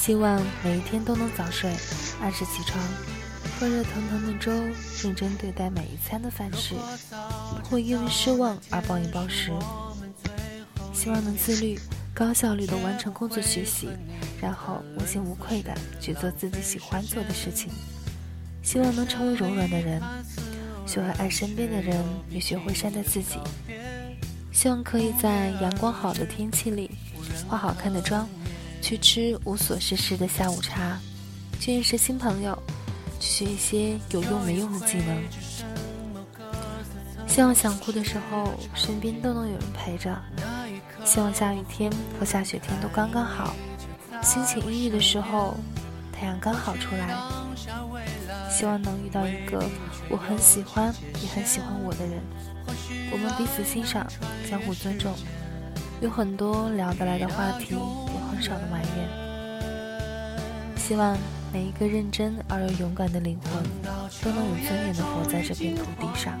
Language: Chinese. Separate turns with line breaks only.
希望每一天都能早睡，按时起床，喝热腾腾的粥，认真对待每一餐的饭食，不会因为失望而暴饮暴食。希望能自律、高效率地完成工作学习，然后无心无愧地去做自己喜欢做的事情。希望能成为柔软的人，学会爱身边的人，也学会善待自己。希望可以在阳光好的天气里，化好看的妆。去吃无所事事的下午茶，去认识新朋友，去学一些有用没用的技能。希望想哭的时候，身边都能有人陪着；希望下雨天和下雪天都刚刚好；心情阴郁的时候，太阳刚好出来。希望能遇到一个我很喜欢也很喜欢我的人，我们彼此欣赏，相互尊重，有很多聊得来的话题。很少的埋怨，希望每一个认真而又勇敢的灵魂，都能有尊严的活在这片土地上。